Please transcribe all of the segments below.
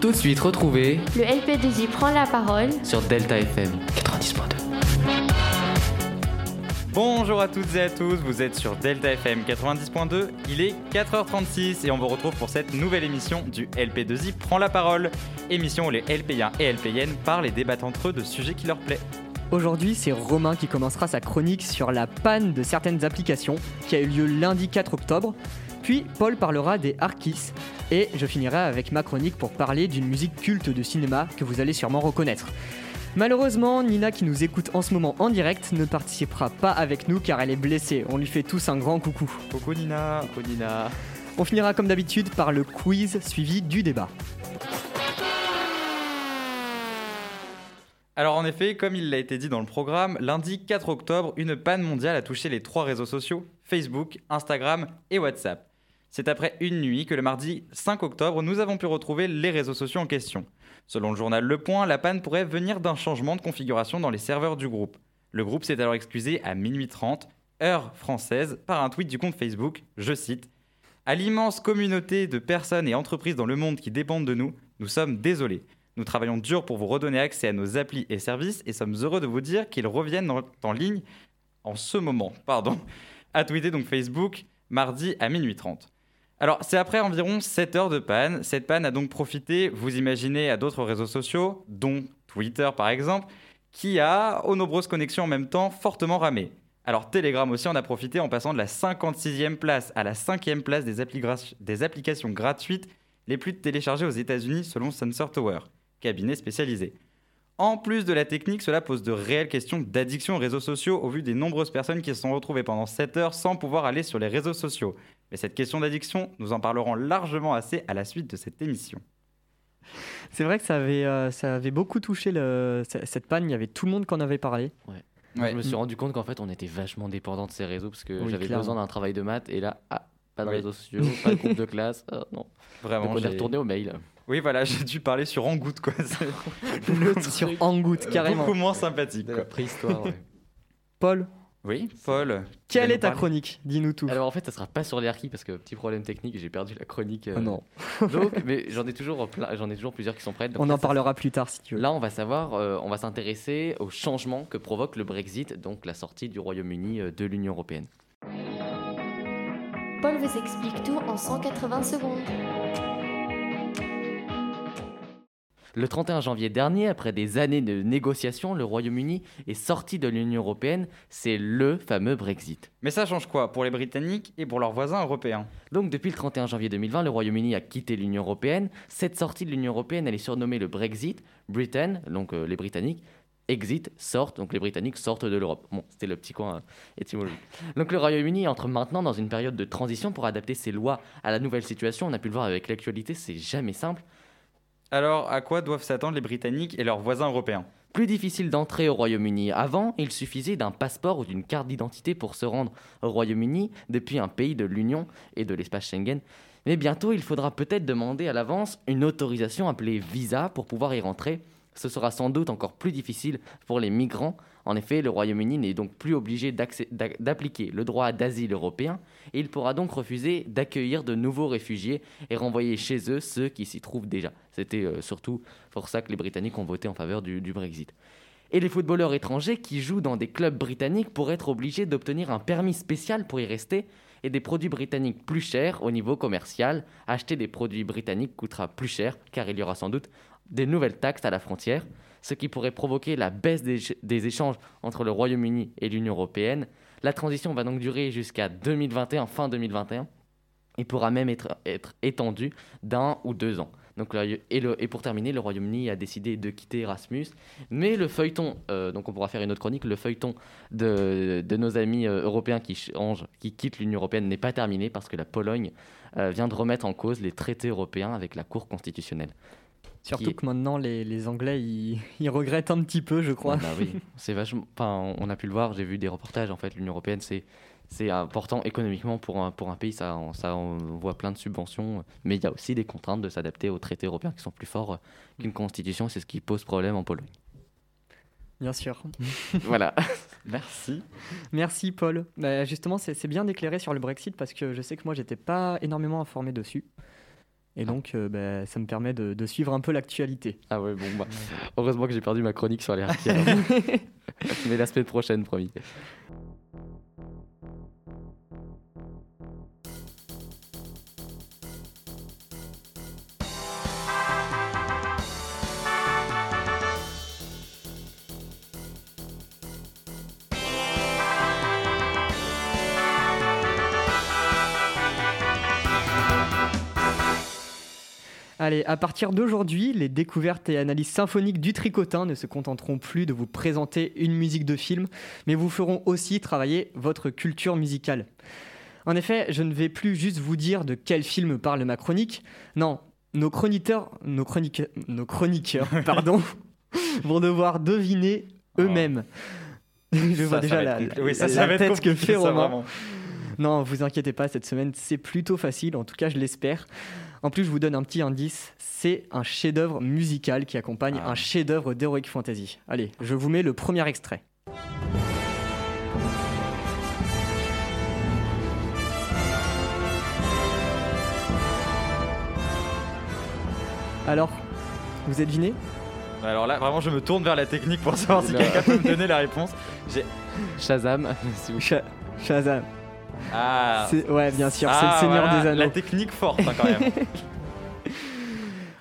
Tout de suite, retrouvez Le LP2I prend la parole sur Delta FM 90.2. Bonjour à toutes et à tous, vous êtes sur Delta FM 90.2, il est 4h36 et on vous retrouve pour cette nouvelle émission du LP2I Prend la parole. Émission où les LP1 et LPN parlent et débattent entre eux de sujets qui leur plaisent. Aujourd'hui, c'est Romain qui commencera sa chronique sur la panne de certaines applications qui a eu lieu lundi 4 octobre. Puis Paul parlera des Arkis et je finirai avec ma chronique pour parler d'une musique culte de cinéma que vous allez sûrement reconnaître. Malheureusement, Nina qui nous écoute en ce moment en direct ne participera pas avec nous car elle est blessée. On lui fait tous un grand coucou. Coucou Nina. Coucou Nina. On finira comme d'habitude par le quiz suivi du débat. Alors en effet, comme il l'a été dit dans le programme, lundi 4 octobre, une panne mondiale a touché les trois réseaux sociaux, Facebook, Instagram et WhatsApp. C'est après une nuit que le mardi 5 octobre, nous avons pu retrouver les réseaux sociaux en question. Selon le journal Le Point, la panne pourrait venir d'un changement de configuration dans les serveurs du groupe. Le groupe s'est alors excusé à minuit 30, heure française, par un tweet du compte Facebook, je cite À l'immense communauté de personnes et entreprises dans le monde qui dépendent de nous, nous sommes désolés. Nous travaillons dur pour vous redonner accès à nos applis et services et sommes heureux de vous dire qu'ils reviennent en, ligne en ce moment. Pardon. A tweeté donc Facebook mardi à minuit 30. Alors, c'est après environ 7 heures de panne. Cette panne a donc profité, vous imaginez, à d'autres réseaux sociaux, dont Twitter par exemple, qui a, aux nombreuses connexions en même temps, fortement ramé. Alors, Telegram aussi en a profité en passant de la 56e place à la 5e place des, des applications gratuites les plus téléchargées aux États-Unis selon Sensor Tower, cabinet spécialisé. En plus de la technique, cela pose de réelles questions d'addiction aux réseaux sociaux au vu des nombreuses personnes qui se sont retrouvées pendant 7 heures sans pouvoir aller sur les réseaux sociaux. Mais cette question d'addiction, nous en parlerons largement assez à la suite de cette émission. C'est vrai que ça avait, euh, ça avait beaucoup touché le- cette panne, il y avait tout le monde qui en avait parlé. Ouais. Je me suis rendu compte qu'en fait, on était vachement dépendant de ces réseaux parce que Oui, j'avais besoin d'un travail de maths et là, ah, pas de Oui. réseaux sociaux, pas de groupe de classe. ah, non. Vraiment. Donc on est retourné au mail. Oui, voilà, j'ai dû parler sur Hangouts, quoi. Le sur Hangouts, carrément. beaucoup moins sympathique, De la préhistoire. ouais. Paul, Oui, Paul. quelle est ta parler chronique Dis-nous tout. Alors en fait, ça sera pas sur les harkis parce que petit problème technique, j'ai perdu la chronique. euh, Oh non, Donc, mais j'en ai toujours plein- j'en ai toujours plusieurs qui sont prêtes. donc on là, en ça parlera plus tard si tu veux. Là, on va savoir, euh, on va s'intéresser au changement que provoque le Brexit, donc la sortie du Royaume-Uni euh, de l'Union européenne. Paul vous explique tout en 180 secondes. Le 31 janvier dernier, après des années de négociations, le Royaume-Uni est sorti de l'Union européenne. C'est le fameux Brexit. Mais ça change quoi pour les Britanniques et pour leurs voisins européens? Donc depuis le 31 janvier 2020, le Royaume-Uni a quitté l'Union européenne. Cette sortie de l'Union européenne, elle est surnommée le Brexit. Britain, donc euh, les Britanniques, exit, sortent, donc les Britanniques sortent de l'Europe. Bon, c'était le petit coin euh, étymologique. Donc le Royaume-Uni entre maintenant dans une période de transition pour adapter ses lois à la nouvelle situation. On a pu le voir avec l'actualité, c'est jamais simple. Alors, à quoi doivent s'attendre les Britanniques et leurs voisins européens? Plus difficile d'entrer au Royaume-Uni. Avant, il suffisait d'un passeport ou d'une carte d'identité pour se rendre au Royaume-Uni depuis un pays de l'Union et de l'espace Schengen. Mais bientôt, il faudra peut-être demander à l'avance une autorisation appelée visa pour pouvoir y rentrer. Ce sera sans doute encore plus difficile pour les migrants. En effet, le Royaume-Uni n'est donc plus obligé d'appliquer le droit d'asile européen et il pourra donc refuser d'accueillir de nouveaux réfugiés et renvoyer chez eux ceux qui s'y trouvent déjà. C'était euh, surtout pour ça que les Britanniques ont voté en faveur du, du Brexit. Et les footballeurs étrangers qui jouent dans des clubs britanniques pourraient être obligés d'obtenir un permis spécial pour y rester et des produits britanniques plus chers au niveau commercial. Acheter des produits britanniques coûtera plus cher car il y aura sans doute des nouvelles taxes à la frontière, ce qui pourrait provoquer la baisse des, échanges entre le Royaume-Uni et l'Union européenne. La transition va donc durer jusqu'à 2021, fin 2021, et pourra même être, être étendue d'un ou deux ans. Donc, et, le- et pour terminer, le Royaume-Uni a décidé de quitter Erasmus, mais le feuilleton, euh, donc on pourra faire une autre chronique, le feuilleton de, de nos amis euh, européens qui changent, qui quittent l'Union européenne n'est pas terminé parce que la Pologne euh, vient de remettre en cause les traités européens avec la Cour constitutionnelle. Surtout est- que maintenant, les, les Anglais, ils, ils regrettent un petit peu, je crois. Ah bah oui, c'est vachement. Enfin, on a pu le voir, j'ai vu des reportages. En fait, l'Union européenne, c'est c'est important économiquement pour un, pour un pays. Ça, on- ça, on voit plein de subventions, mais il y a aussi des contraintes de s'adapter aux traités européens qui sont plus forts qu'une constitution. C'est ce qui pose problème en Pologne. Bien sûr. voilà. Merci. Merci Paul. Bah, justement, c'est bien d'éclairer sur le Brexit parce que je sais que moi, j'étais pas énormément informé dessus. Et donc, euh, bah, ça me permet de, de suivre un peu l'actualité. Ah ouais, bon, bah, heureusement que j'ai perdu ma chronique sur les harkis. Mais la semaine prochaine, promis. Allez, à partir d'aujourd'hui, les découvertes et analyses symphoniques du tricotin ne se contenteront plus de vous présenter une musique de film, mais vous feront aussi travailler votre culture musicale. En effet, je ne vais plus juste vous dire de quel film parle ma chronique. Non, nos chroniqueurs, nos, chronique- nos chroniqueurs, pardon, vont devoir deviner eux-mêmes. Je vois Ça, déjà la, oui, ça, la ça va être tête que fait Romain. Non, vous inquiétez pas, cette semaine c'est plutôt facile, en tout cas je l'espère. En plus, je vous donne un petit indice, c'est un chef-d'œuvre musical qui accompagne Ah. un chef-d'œuvre d'Heroic Fantasy. Allez, je vous mets le premier extrait. Alors, vous êtes deviné Alors là, vraiment, je me tourne vers la technique pour savoir si quelqu'un peut me donner la réponse. J'ai- Shazam, si vous Sha- Shazam. Ah, Ouais, bien sûr, c'est Ah, le Seigneur voilà, des Anneaux. La technique forte, hein, quand même.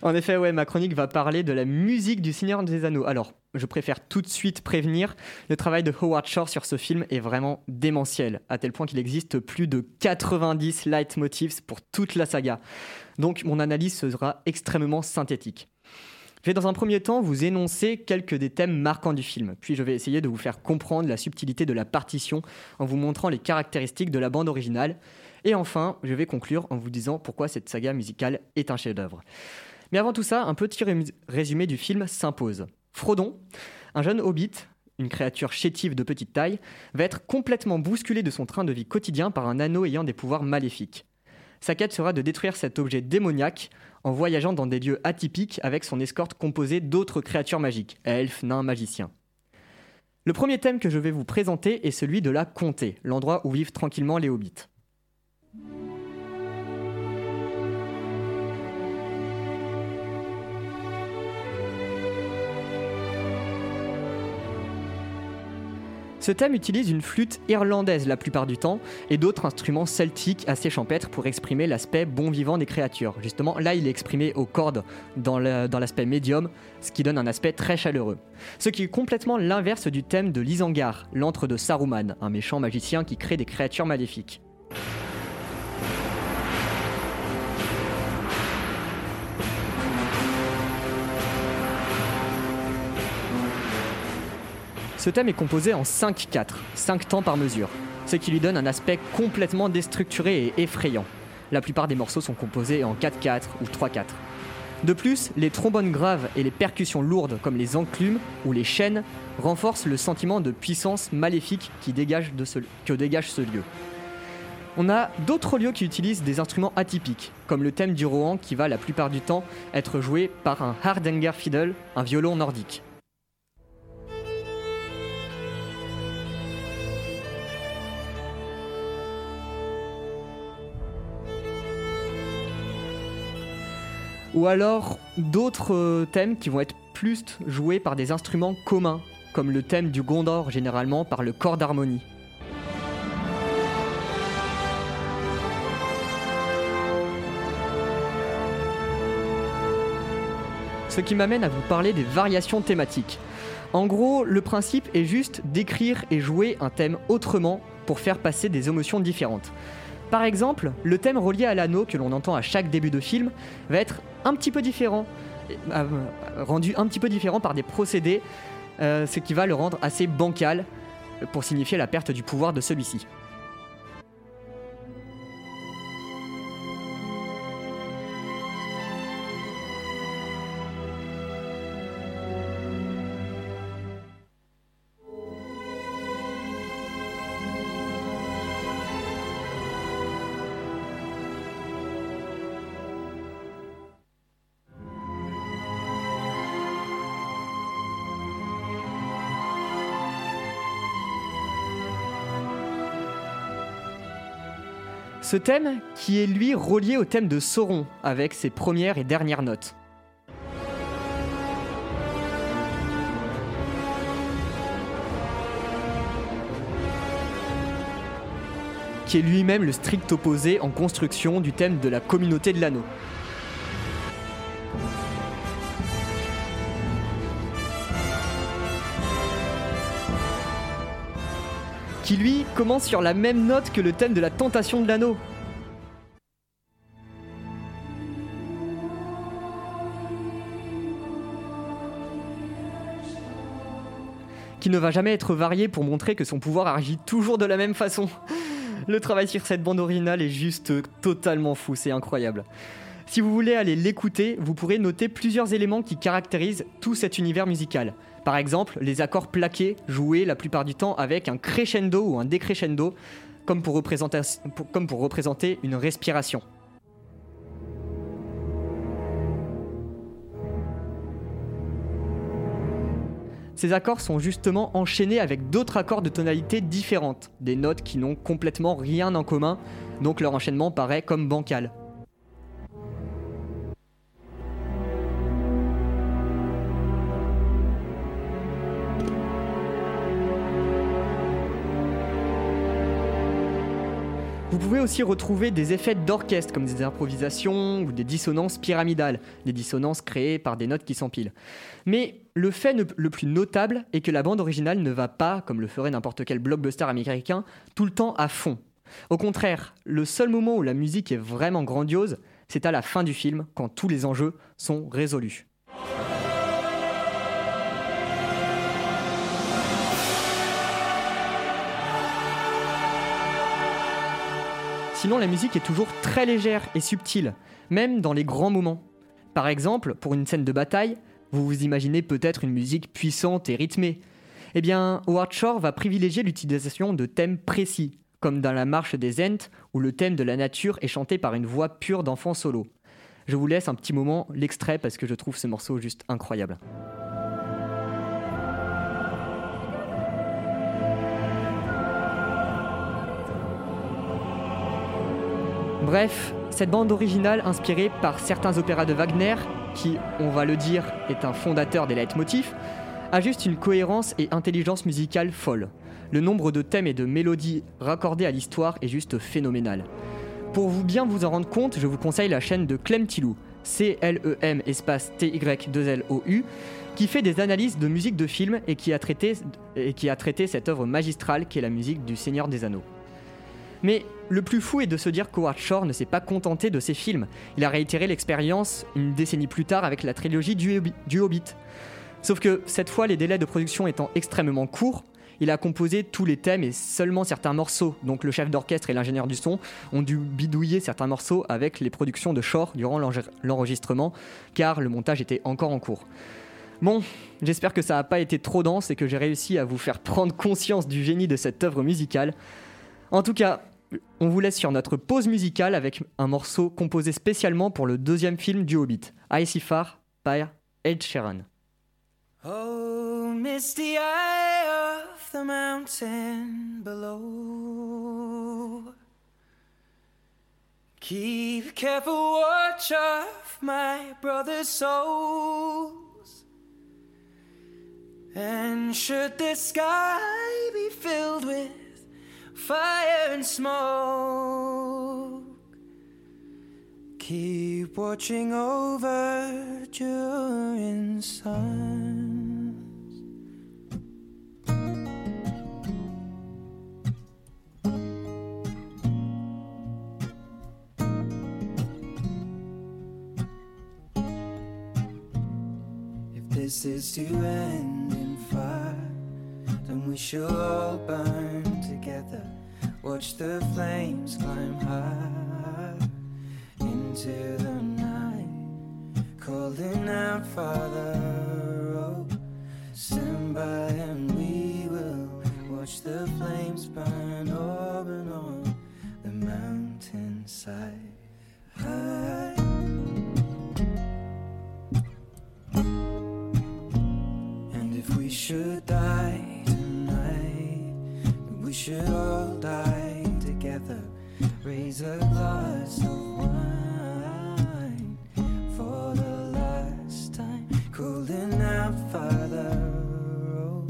En effet, ouais, ma chronique va parler de la musique du Seigneur des Anneaux. Alors, je préfère tout de suite prévenir, le travail de Howard Shore sur ce film est vraiment démentiel, à tel point qu'il existe plus de 90 leitmotifs pour toute la saga. Donc, mon analyse sera extrêmement synthétique. Je vais dans un premier temps vous énoncer quelques des thèmes marquants du film, puis je vais essayer de vous faire comprendre la subtilité de la partition en vous montrant les caractéristiques de la bande originale. Et enfin, je vais conclure en vous disant pourquoi cette saga musicale est un chef-d'œuvre. Mais avant tout ça, un petit ré- résumé du film s'impose. Frodon, un jeune hobbit, une créature chétive de petite taille, va être complètement bousculé de son train de vie quotidien par un anneau ayant des pouvoirs maléfiques. Sa quête sera de détruire cet objet démoniaque en voyageant dans des lieux atypiques avec son escorte composée d'autres créatures magiques, elfes, nains, magiciens. Le premier thème que je vais vous présenter est celui de la comté, l'endroit où vivent tranquillement les hobbits. Ce thème utilise une flûte irlandaise la plupart du temps et d'autres instruments celtiques assez champêtres pour exprimer l'aspect bon vivant des créatures. Justement, là, il est exprimé aux cordes dans l'aspect médium, ce qui donne un aspect très chaleureux. Ce qui est complètement l'inverse du thème de l'Isangar, l'antre de Saruman, un méchant magicien qui crée des créatures maléfiques. Ce thème est composé en 5-4, 5 temps par mesure, ce qui lui donne un aspect complètement déstructuré et effrayant. La plupart des morceaux sont composés en 4-4 ou 3-4. De plus, les trombones graves et les percussions lourdes comme les enclumes ou les chaînes renforcent le sentiment de puissance maléfique que dégage ce lieu. On a d'autres lieux qui utilisent des instruments atypiques, comme le thème du Rohan qui va la plupart du temps être joué par un Hardanger Fiddle, un violon nordique. Ou alors d'autres euh, thèmes qui vont être plus joués par des instruments communs, comme le thème du Gondor généralement par le corps d'harmonie. Ce qui m'amène à vous parler des variations thématiques. En gros, le principe est juste d'écrire et jouer un thème autrement pour faire passer des émotions différentes. Par exemple, le thème relié à l'anneau que l'on entend à chaque début de film va être un petit peu différent, euh, rendu un petit peu différent par des procédés, euh, ce qui va le rendre assez bancal euh, pour signifier la perte du pouvoir de celui-ci. Ce thème qui est lui relié au thème de Sauron avec ses premières et dernières notes. qui est lui-même le strict opposé en construction du thème de la communauté de l'anneau. Qui lui commence sur la même note que le thème de la tentation de l'anneau. Qui ne va jamais être varié pour montrer que son pouvoir agit toujours de la même façon. Le travail sur cette bande originale est juste totalement fou, c'est incroyable. Si vous voulez aller l'écouter, vous pourrez noter plusieurs éléments qui caractérisent tout cet univers musical. Par exemple, les accords plaqués joués la plupart du temps avec un crescendo ou un décrescendo, comme pour représenter, une respiration. Ces accords sont justement enchaînés avec d'autres accords de tonalité différentes, des notes qui n'ont complètement rien en commun, donc leur enchaînement paraît comme bancal. Pouvez aussi retrouver des effets d'orchestre comme des improvisations ou des dissonances pyramidales, des dissonances créées par des notes qui s'empilent. Mais le fait le plus notable est que la bande originale ne va pas, comme le ferait n'importe quel blockbuster américain, tout le temps à fond. Au contraire, le seul moment où la musique est vraiment grandiose, c'est à la fin du film, quand tous les enjeux sont résolus. Sinon, la musique est toujours très légère et subtile, même dans les grands moments. Par exemple, pour une scène de bataille, vous vous imaginez peut-être une musique puissante et rythmée. Eh bien, Howard Shore va privilégier l'utilisation de thèmes précis, comme dans la marche des Ents, où le thème de la nature est chanté par une voix pure d'enfant solo. Je vous laisse un petit moment l'extrait parce que je trouve ce morceau juste incroyable. Bref, cette bande originale inspirée par certains opéras de Wagner, qui, on va le dire, est un fondateur des leitmotifs, a juste une cohérence et intelligence musicale folle. Le nombre de thèmes et de mélodies raccordés à l'histoire est juste phénoménal. Pour vous bien vous en rendre compte, je vous conseille la chaîne de Clem Tilou, C-L-E-M espace T-Y-2-L-O-U, qui fait des analyses de musique de film et qui a traité, et qui a traité cette œuvre magistrale qui est la musique du Seigneur des Anneaux. Mais le plus fou est de se dire qu'Howard Shore ne s'est pas contenté de ses films. Il a réitéré l'expérience une décennie plus tard avec la trilogie du, Hobbit. Sauf que cette fois, les délais de production étant extrêmement courts, il a composé tous les thèmes et seulement certains morceaux. Donc le chef d'orchestre et l'ingénieur du son ont dû bidouiller certains morceaux avec les productions de Shore durant l'enregistrement, car le montage était encore en cours. Bon, j'espère que ça n'a pas été trop dense et que j'ai réussi à vous faire prendre conscience du génie de cette œuvre musicale. En tout cas, on vous laisse sur notre pause musicale avec un morceau composé spécialement pour le deuxième film du Hobbit, Far par Ed Sheeran. Oh, misty eye of the mountain below. Keep careful watch of my brother's souls. And should the sky be filled with fire and smoke. Keep watching over during suns. If this is to end then we shall all burn together. Watch the flames climb high into the night, calling out, Father, oh, stand by and we will watch the flames burn should all die together. Raise a glass of wine for the last time. Cooling out, Father, oh,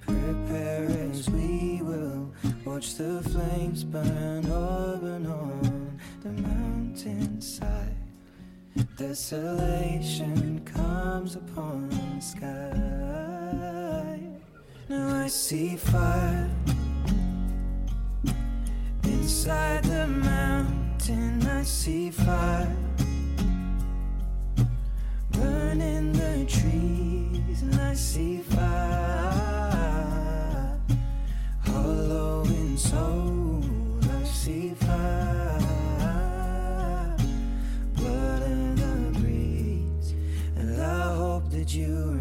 prepare as we will watch the flames burn open on the mountainside. Desolation comes upon the sky. Now I see fire inside the mountain. I see fire burning the trees, and I see fire hollow in soul. I see fire blood in the breeze, and I hope that you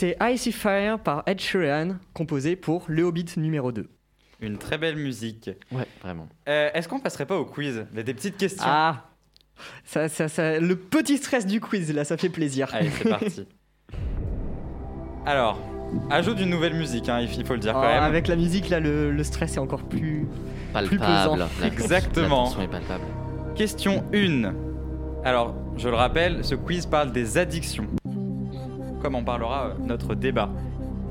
C'était I See Fire par Ed Sheeran, composé pour Le Hobbit numéro 2. Une très belle musique. Ouais, vraiment. Euh, Est-ce qu'on passerait pas au quiz? Il y a des petites questions. Ah ça, ça, ça- Le petit stress du quiz, là, ça fait plaisir. Allez, c'est parti. Alors, ajout d'une nouvelle musique, hein, il faut le dire Oh, quand même. avec la musique, là, le, le stress est encore plus... pesant. Palpable. La- Exactement. La tension est palpable. Question 1. Alors, je le rappelle, ce quiz parle des addictions. Comme en parlera euh, notre débat.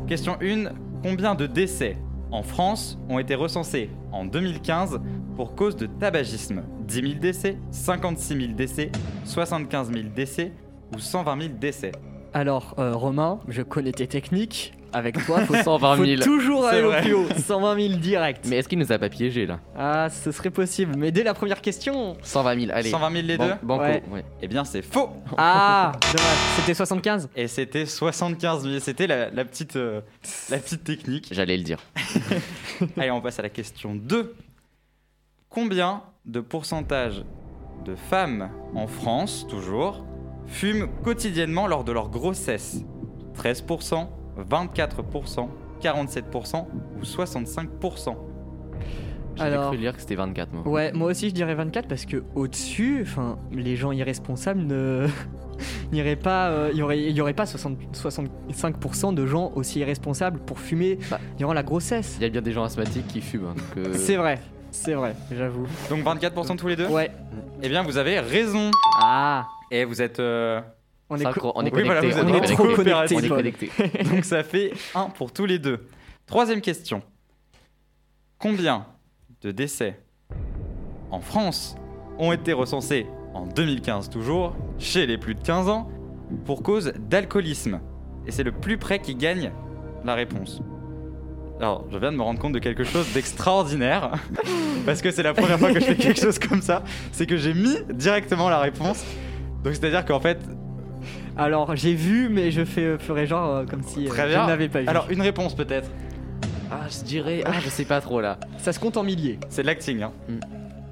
Question 1. Combien de décès en France ont été recensés en 2015 pour cause de tabagisme? 10 000 décès, 56 000 décès, 75 000 décès ou 120 000 décès? Alors, euh, Romain, je connais tes techniques. Avec toi, faut, 120 faut 000. toujours C'est aller au plus haut. 120 000 direct. Mais est-ce qu'il nous a pas piégé là? Ah, ce serait possible. Mais dès la première question... 120 000, allez. 120 000 les Ban- deux Banco, Ouais. ouais. Eh bien, c'est faux Ah, dommage. C'était 75 Et c'était 75 000. C'était la, la petite, euh, la petite technique. J'allais le dire. Allez, on passe à la question 2. Combien de pourcentage de femmes en France, toujours, fument quotidiennement lors de leur grossesse? 13%, 24%, 47% ou 65% J'avais Alors- cru lire que c'était 24 mots. Ouais, moi aussi je dirais 24 parce que au-dessus, enfin, les gens irresponsables ne n'irait pas, euh, il y aurait, il y aurait pas 60 65% de gens aussi irresponsables pour fumer Bah. durant la grossesse. Il y a bien des gens asthmatiques qui fument. hein, euh, C'est vrai, c'est vrai, j'avoue. Donc 24% tous les deux? Ouais. Eh bien, vous avez raison. Ah, Et vous êtes. euh, on est, synchro- co- on est Oui, voilà, on êtes est trop connectés, On est Paul. connectés. Donc ça fait 1 pour tous les deux. Troisième question. Combien de décès en France ont été recensés en 2015 toujours chez les plus de 15 ans pour cause d'alcoolisme? Et c'est le plus près qui gagne la réponse. Alors, je viens de me rendre compte de quelque chose d'extraordinaire, parce que c'est la première fois que je fais quelque chose comme ça, c'est que j'ai mis directement la réponse. Donc c'est-à-dire qu'en fait, Alors j'ai vu, mais je fais, ferai genre euh, comme si euh, Très je bien. n'avais pas vu. alors une réponse peut-être, Ah, je dirais. Ah, je sais pas trop là. ça se compte en milliers. c'est de l'acting. Hein.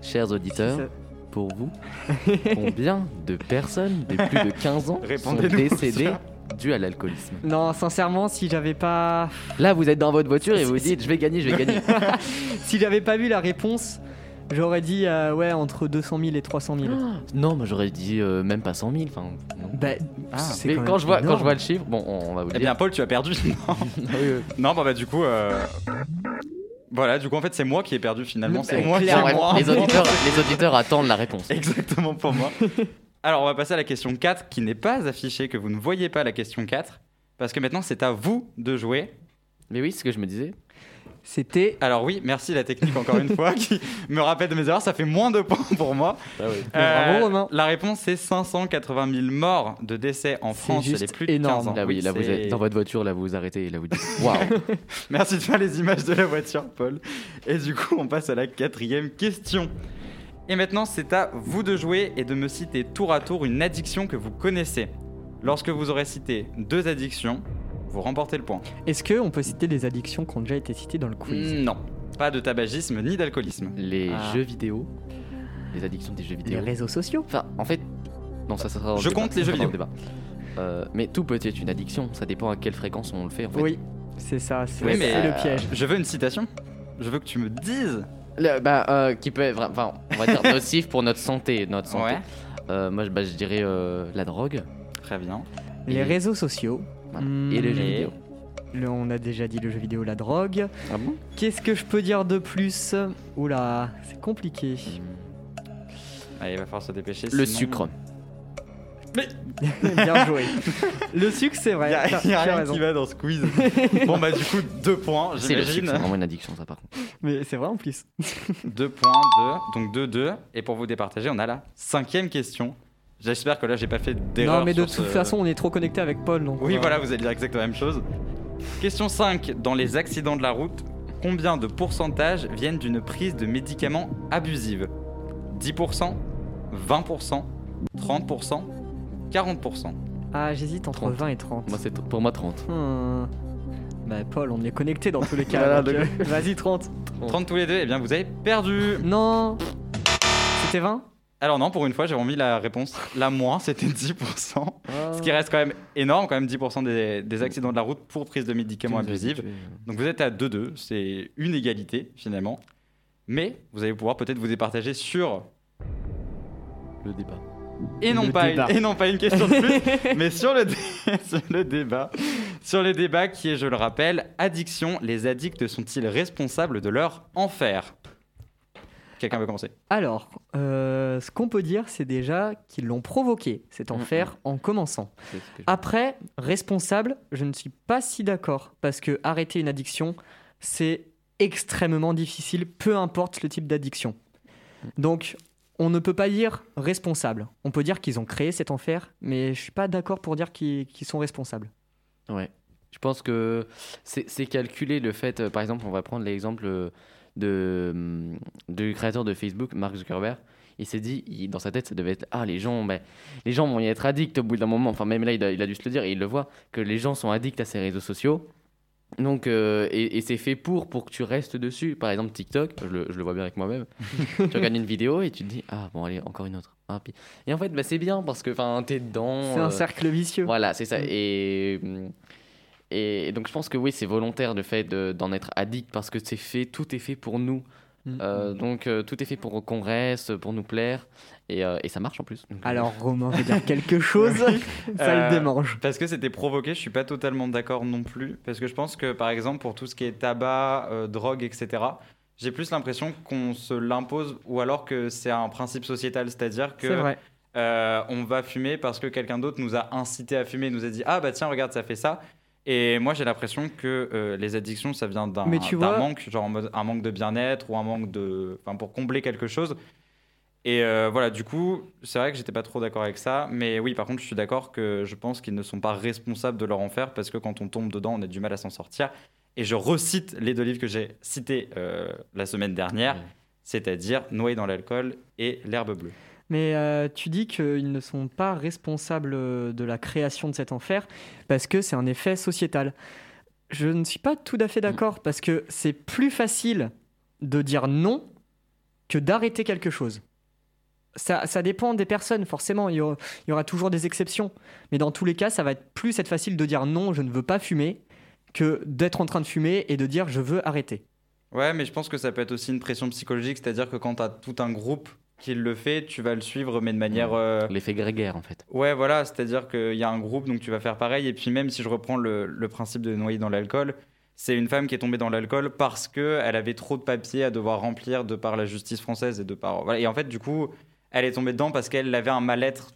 Chers auditeurs, pour vous, combien de personnes de plus de 15 ans sont Répondez-nous, décédées ça. dues à l'alcoolisme? Non, sincèrement, si j'avais pas, Là, vous êtes dans votre voiture et vous vous dites je vais gagner, je vais gagner. si j'avais pas vu la réponse, j'aurais dit euh, ouais entre 200 000 et 300 000. non, moi j'aurais dit euh, même pas 100 000. Enfin, non. Bah, Ah, Mais quand je, vois, quand je vois le chiffre, bon, on, on va vous le Eh dire. bien, Paul, tu as perdu. Non, oui, oui. non bah, bah, du coup. euh, Voilà, du coup, en fait, c'est moi qui ai perdu finalement. C'est Mais moi moi. les, auditeurs, les auditeurs attendent la réponse. Exactement pour moi. Alors, on va passer à la question 4 qui n'est pas affichée, que vous ne voyez pas la question 4. Parce que maintenant, c'est à vous de jouer. Mais oui, c'est ce que je me disais. C'était Alors, oui, merci la technique encore une fois qui me rappelle de mes erreurs. Ça fait moins de points pour moi. Ah Bravo, Romain. La réponse, c'est 580 000 morts de décès en C'est France juste les plus de énorme. 15 ans. Là, oui, là, vous c'est- êtes dans votre voiture, là, vous vous arrêtez et là, vous dites Waouh Merci de faire les images de la voiture, Paul. Et du coup, on passe à la quatrième question. Et maintenant, c'est à vous de jouer et de me citer tour à tour une addiction que vous connaissez. Lorsque vous aurez cité deux addictions, vous remportez le point. Est-ce que on peut citer des addictions qui ont déjà été citées dans le quiz? Non, pas de tabagisme ni d'alcoolisme. Les Ah. jeux vidéo, les addictions des jeux Les vidéo. réseaux sociaux Enfin, en fait, non, ça, ça sera dans Je débat, compte les jeux débat. Euh, mais tout peut être une addiction, ça dépend à quelle fréquence on le fait en fait. Oui, c'est ça, c'est Oui, mais c'est le euh, piège. Je veux une citation. Je veux que tu me dises. Le- bah, euh, qui peut être, enfin, on va dire nocif pour notre santé, notre santé. Ouais. Euh, moi, je, bah, je dirais euh, la drogue Très bien. Les et- réseaux sociaux. Voilà, Hmm, et les jeux vidéo. le- on a déjà dit le jeu vidéo, la drogue. Ah bon? Qu'est-ce que je peux dire de plus? Oula, c'est compliqué. Allez, il va falloir se dépêcher. Le sinon- sucre. Bien joué. Le sucre, c'est vrai. Il y a, rien raison. qui va dans ce quiz. bon, bah, du coup, deux points, C'est le sucre, c'est vraiment une addiction, ça par contre. Mais c'est vrai en plus. 2 points, 2. Donc 2, 2. Et pour vous départager, on a la cinquième question. J'espère que là, j'ai pas fait d'erreur. Non, mais de sur toute ce- façon, on est trop connecté avec Paul. Donc Oui, va- voilà, vous allez dire exactement la même chose. Question 5. Dans les accidents de la route, combien de pourcentages viennent d'une prise de médicaments abusive 10%, 20%, 30%, 40%. Ah, j'hésite entre 30. 20 et 30. Moi, c'est pour moi 30. Hmm. Bah, Paul, on est connecté dans tous les cas. Voilà, donc, donc- euh, Vas-y, 30. 30 tous les deux, eh bien vous avez perdu. Non C'était 20 Alors non, pour une fois, j'ai remis la réponse la moins, c'était 10%. Ce qui reste quand même énorme, quand même 10% des, des accidents de la route pour prise de médicaments abusifs. Donc vous êtes à 2-2, c'est une égalité finalement. Mais vous allez pouvoir peut-être vous départager sur, Le débat. et non, Le pas débat. une, et non pas une question de plus, mais sur le, dé- sur le débat. Sur le débat qui est, je le rappelle, addiction. Les addicts sont-ils responsables de leur enfer? Quelqu'un veut commencer? Alors, euh, ce qu'on peut dire, c'est déjà qu'ils l'ont provoqué, cet enfer, en commençant. Après, responsable, je ne suis pas si d'accord, parce que arrêter une addiction, c'est extrêmement difficile, peu importe le type d'addiction. Donc, on ne peut pas dire responsable. On peut dire qu'ils ont créé cet enfer, mais je suis pas d'accord pour dire qu'ils sont responsables. Ouais. Je pense que c'est c'est calculé le fait, euh, par exemple, on va prendre l'exemple euh, de, hum, du créateur de Facebook, Mark Zuckerberg. Il s'est dit, il- dans sa tête, ça devait être Ah, les gens, ben, les gens vont y être addicts au bout d'un moment. Enfin, même là, il a, il a dû se le dire et il le voit, que les gens sont addicts à ces réseaux sociaux. Donc, euh, et, et c'est fait pour, pour que tu restes dessus. Par exemple, TikTok, je le, je le vois bien avec moi-même. tu regardes une vidéo et tu te dis Ah, bon, allez, encore une autre. Ah, puis- Et en fait, bah, c'est bien parce que t'es dedans. C'est un euh, cercle vicieux. voilà, c'est ça. Mm. Et, et donc je pense que oui, c'est volontaire le fait de- d'en être addict parce que c'est fait, tout est fait pour nous Mm. Euh, donc euh, tout est fait pour qu'on reste, pour nous plaire, et, euh, et ça marche en plus. Donc, euh, Alors Romain veut dire quelque chose, ça Euh, le démange. Parce que c'était provoqué, je suis pas totalement d'accord non plus. Parce que je pense que, par exemple, pour tout ce qui est tabac, euh, drogue, etc., j'ai plus l'impression qu'on se l'impose ou alors que c'est un principe sociétal. C'est-à-dire C'est que vrai. euh, on va fumer parce que quelqu'un d'autre nous a incité à fumer, nous a dit Ah bah tiens, regarde, ça fait ça. Et moi, j'ai l'impression que euh, les addictions, ça vient d'un vois- manque, genre un manque de bien-être ou un manque de. Enfin, pour combler quelque chose. Et euh, voilà, du coup, c'est vrai que j'étais pas trop d'accord avec ça. Mais oui, par contre, je suis d'accord que je pense qu'ils ne sont pas responsables de leur enfer parce que quand on tombe dedans, on a du mal à s'en sortir. Et je recite les deux livres que j'ai cités euh, la semaine dernière, c'est-à-dire Noyé dans l'alcool et L'herbe bleue. Mais euh, tu dis qu'ils ne sont pas responsables euh, de la création de cet enfer parce que c'est un effet sociétal. Je ne suis pas tout à fait d'accord parce que c'est plus facile de dire non que d'arrêter quelque chose. Ça, ça dépend des personnes, forcément, il y, aura, il y aura toujours des exceptions. Mais dans tous les cas, ça va être plus être facile de dire non, je ne veux pas fumer, que d'être en train de fumer et de dire je veux arrêter. Ouais, mais je pense que ça peut être aussi une pression psychologique, c'est-à-dire que quand tu as tout un groupe qui le fait, tu vas le suivre, mais de manière. euh, L'effet grégaire en fait. Ouais, voilà, c'est-à-dire qu'il y a un groupe, donc tu vas faire pareil. Et puis même si je reprends le, le principe de noyer dans l'alcool, c'est une femme qui est tombée dans l'alcool parce qu'elle avait trop de papiers à devoir remplir de par la justice française et de par... Voilà. Et en fait, du coup, elle est tombée dedans parce qu'elle avait un mal-être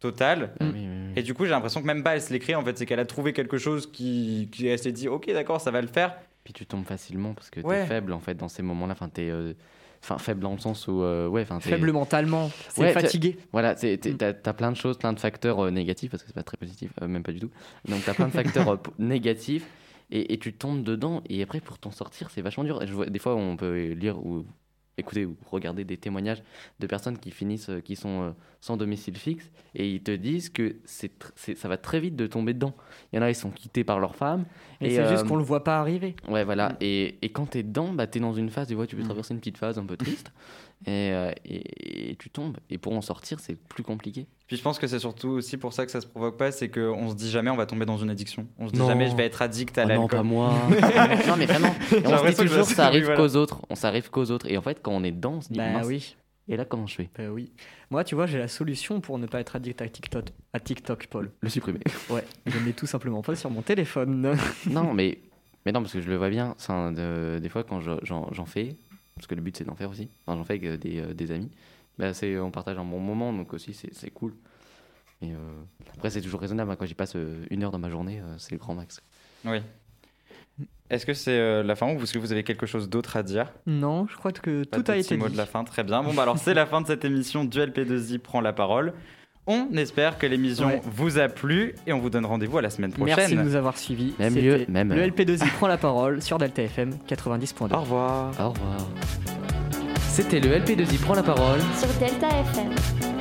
total. Oui. Et du coup, j'ai l'impression que même pas elle se l'écrit, en fait, c'est qu'elle a trouvé quelque chose qui, qui elle s'est dit, ok, d'accord, ça va le faire. Puis tu tombes facilement parce que Ouais. t'es faible en fait dans ces moments-là. Enfin, t'es. euh, Enfin, faible dans le sens où. euh, ouais, Faible mentalement, c'est Ouais, fatigué. Voilà, Mm. t'as as plein de choses, plein de facteurs euh, négatifs, parce que c'est pas très positif, euh, même pas du tout. Donc t'as plein de facteurs négatifs, et, et tu tombes dedans, et après pour t'en sortir, c'est vachement dur. Je vois, des fois, on peut lire ou écouter ou regarder des témoignages de personnes qui finissent, euh, qui sont euh, sans domicile fixe, et ils te disent que c'est ça va très vite de tomber dedans. Il y en a, ils sont quittés par leur femme. Et, Et, c'est juste euh, qu'on le voit pas arriver. Ouais, voilà. Et, et quand t'es dedans, bah, t'es dans une phase, tu vois, tu peux Mm. traverser une petite phase un peu triste, et, euh, et- et tu tombes. Et pour en sortir, c'est plus compliqué. Puis je pense que c'est surtout aussi pour ça que ça se provoque pas, c'est qu'on se dit jamais on va tomber dans une addiction. On se dit Non. jamais je vais être addict à Oh non, l'alcool. pas moi. non, mais vraiment. Et on se dit toujours, ça arrive voilà. qu'aux autres. On s'arrive qu'aux autres. Et en fait, quand on est dedans, on se dit, Bah mince, oui. et là, comment je fais? Bah oui. Moi, tu vois, j'ai la solution pour ne pas être addict à TikTok, à TikTok Paul. Le supprimer. Ouais, je n'ai tout simplement pas sur mon téléphone. non, mais, mais non, parce que je le vois bien. Des fois, quand je- j'en j'en fais, parce que le but c'est d'en faire aussi, enfin, j'en fais avec euh, des, euh, des amis, bah, c'est, on partage un bon moment, donc aussi c'est c'est cool. Et euh, après, c'est toujours raisonnable. hein, Quand j'y passe euh, une heure dans ma journée, euh, c'est le grand max. Oui. Est-ce que c'est euh, la fin ou est-ce que vous avez quelque chose d'autre à dire? Non, je crois que Pas tout a été mots dit. de la fin, très bien. Bon, bah alors c'est la fin de cette émission. Duel P2I prend la parole. On espère que l'émission Ouais. vous a plu et on vous donne rendez-vous à la semaine prochaine. Merci de nous avoir suivis. Même lieu, même Le heure. LP2I prend la parole sur Delta FM 90.2. Au revoir. Au revoir. C'était le LP2I prend la parole. Sur Delta FM.